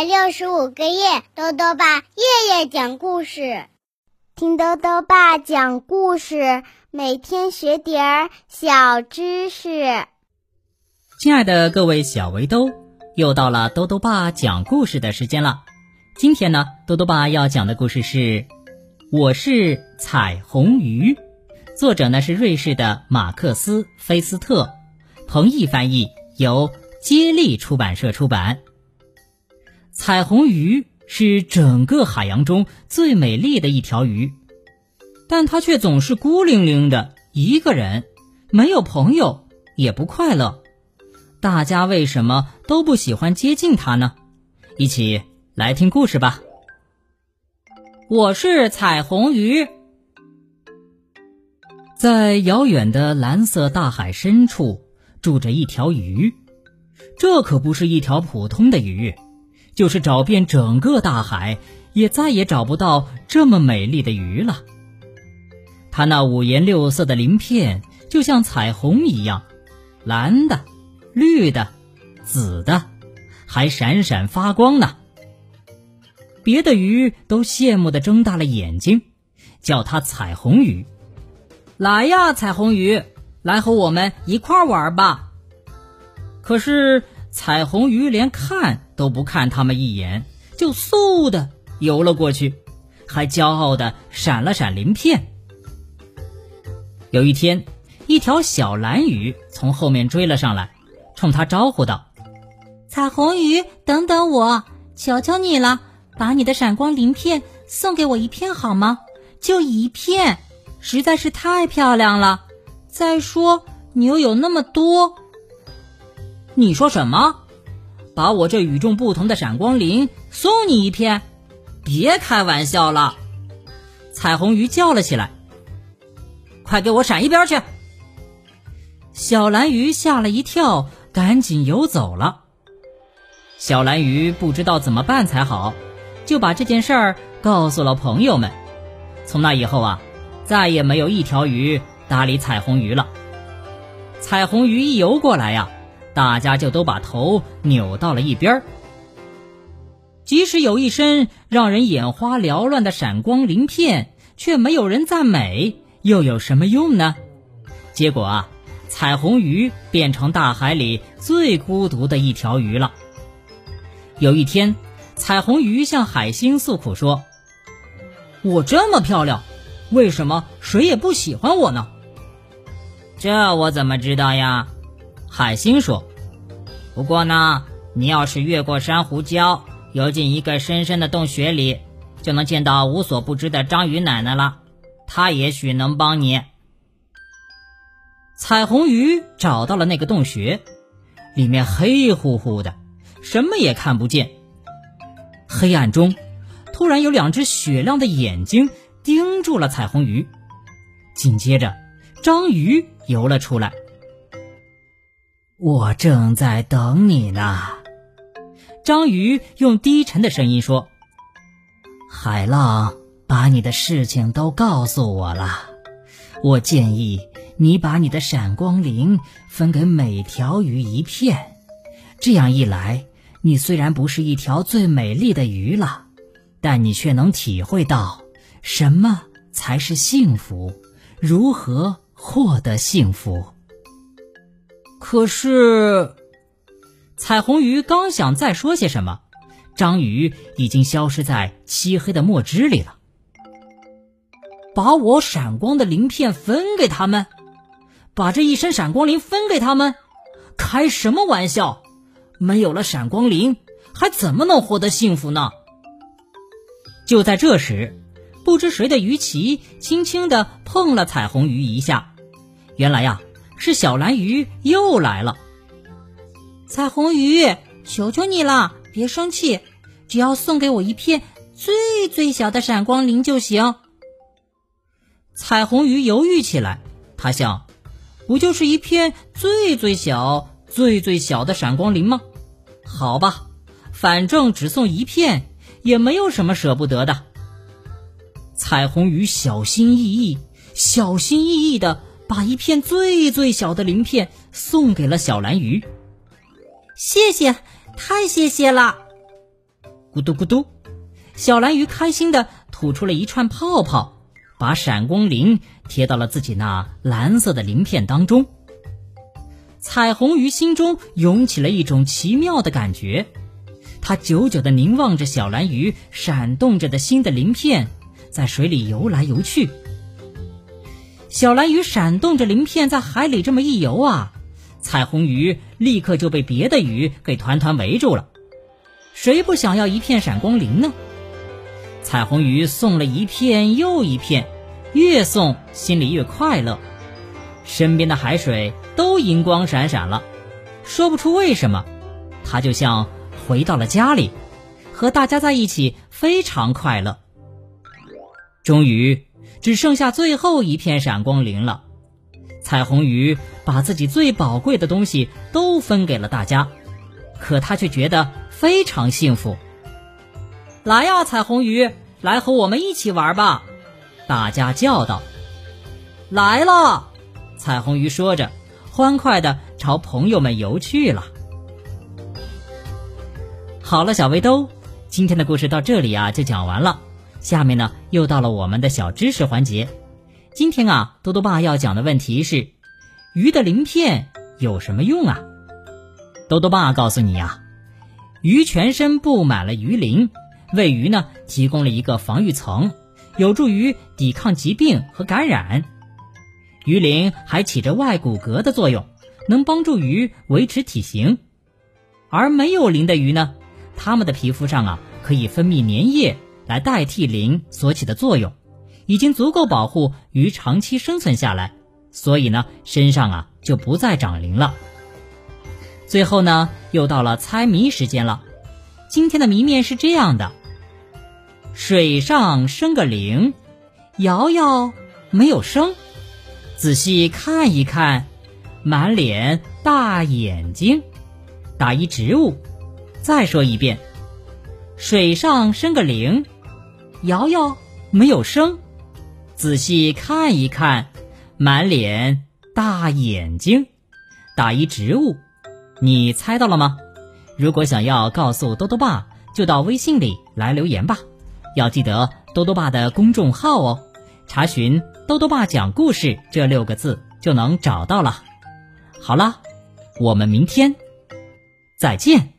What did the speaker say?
百六十五个夜，豆豆爸夜夜讲故事，听豆豆爸讲故事，每天学点儿小知识。亲爱的各位小围兜，又到了豆豆爸讲故事的时间了。今天呢，豆豆爸要讲的故事是《我是彩虹鱼》，作者呢是瑞士的马克思·菲斯特，彭毅翻译，由接力出版社出版。彩虹鱼是整个海洋中最美丽的一条鱼，但它却总是孤零零的一个人，没有朋友，也不快乐。大家为什么都不喜欢接近它呢？一起来听故事吧。我是彩虹鱼，在遥远的蓝色大海深处住着一条鱼，这可不是一条普通的鱼。就是找遍整个大海，也再也找不到这么美丽的鱼了。它那五颜六色的鳞片就像彩虹一样，蓝的、绿的、紫的，还闪闪发光呢。别的鱼都羡慕的睁大了眼睛，叫它彩虹鱼。来呀，彩虹鱼，来和我们一块玩吧。可是。彩虹鱼连看都不看他们一眼，就嗖的游了过去，还骄傲的闪了闪鳞片。有一天，一条小蓝鱼从后面追了上来，冲他招呼道：“彩虹鱼，等等我，求求你了，把你的闪光鳞片送给我一片好吗？就一片，实在是太漂亮了。再说，你又有那么多。”你说什么？把我这与众不同的闪光鳞送你一片？别开玩笑了！彩虹鱼叫了起来：“快给我闪一边去！”小蓝鱼吓了一跳，赶紧游走了。小蓝鱼不知道怎么办才好，就把这件事儿告诉了朋友们。从那以后啊，再也没有一条鱼搭理彩虹鱼了。彩虹鱼一游过来呀。大家就都把头扭到了一边儿。即使有一身让人眼花缭乱的闪光鳞片，却没有人赞美，又有什么用呢？结果啊，彩虹鱼变成大海里最孤独的一条鱼了。有一天，彩虹鱼向海星诉苦说：“我这么漂亮，为什么谁也不喜欢我呢？”这我怎么知道呀？海星说：“不过呢，你要是越过珊瑚礁，游进一个深深的洞穴里，就能见到无所不知的章鱼奶奶了。她也许能帮你。”彩虹鱼找到了那个洞穴，里面黑乎乎的，什么也看不见。黑暗中，突然有两只雪亮的眼睛盯住了彩虹鱼，紧接着，章鱼游了出来。我正在等你呢，章鱼用低沉的声音说：“海浪把你的事情都告诉我了。我建议你把你的闪光鳞分给每条鱼一片，这样一来，你虽然不是一条最美丽的鱼了，但你却能体会到什么才是幸福，如何获得幸福。”可是，彩虹鱼刚想再说些什么，章鱼已经消失在漆黑的墨汁里了。把我闪光的鳞片分给他们，把这一身闪光鳞分给他们，开什么玩笑？没有了闪光鳞，还怎么能获得幸福呢？就在这时，不知谁的鱼鳍轻轻地碰了彩虹鱼一下，原来呀。是小蓝鱼又来了。彩虹鱼，求求你了，别生气，只要送给我一片最最小的闪光鳞就行。彩虹鱼犹豫起来，他想，不就是一片最最小、最最小的闪光鳞吗？好吧，反正只送一片，也没有什么舍不得的。彩虹鱼小心翼翼、小心翼翼的。把一片最最小的鳞片送给了小蓝鱼。谢谢，太谢谢了！咕嘟咕嘟，小蓝鱼开心的吐出了一串泡泡，把闪光鳞贴到了自己那蓝色的鳞片当中。彩虹鱼心中涌起了一种奇妙的感觉，它久久的凝望着小蓝鱼闪动着的新的鳞片，在水里游来游去。小蓝鱼闪动着鳞片在海里这么一游啊，彩虹鱼立刻就被别的鱼给团团围住了。谁不想要一片闪光鳞呢？彩虹鱼送了一片又一片，越送心里越快乐，身边的海水都银光闪闪了，说不出为什么，它就像回到了家里，和大家在一起非常快乐。终于只剩下最后一片闪光鳞了，彩虹鱼把自己最宝贵的东西都分给了大家，可它却觉得。非常幸福，来呀，彩虹鱼，来和我们一起玩吧！大家叫道：“来了！”彩虹鱼说着，欢快的朝朋友们游去了。好了，小围兜，今天的故事到这里啊就讲完了。下面呢，又到了我们的小知识环节。今天啊，多多爸要讲的问题是：鱼的鳞片有什么用啊？多多爸告诉你呀。鱼全身布满了鱼鳞，为鱼呢提供了一个防御层，有助于抵抗疾病和感染。鱼鳞还起着外骨骼的作用，能帮助鱼维持体型。而没有鳞的鱼呢，它们的皮肤上啊可以分泌粘液来代替磷所起的作用，已经足够保护鱼长期生存下来。所以呢，身上啊就不再长鳞了。最后呢，又到了猜谜时间了。今天的谜面是这样的：水上生个灵，摇摇没有声，仔细看一看，满脸大眼睛。打一植物。再说一遍：水上生个灵，摇摇没有声，仔细看一看，满脸大眼睛。打一植物。你猜到了吗？如果想要告诉多多爸，就到微信里来留言吧。要记得多多爸的公众号哦，查询“多多爸讲故事”这六个字就能找到了。好了，我们明天再见。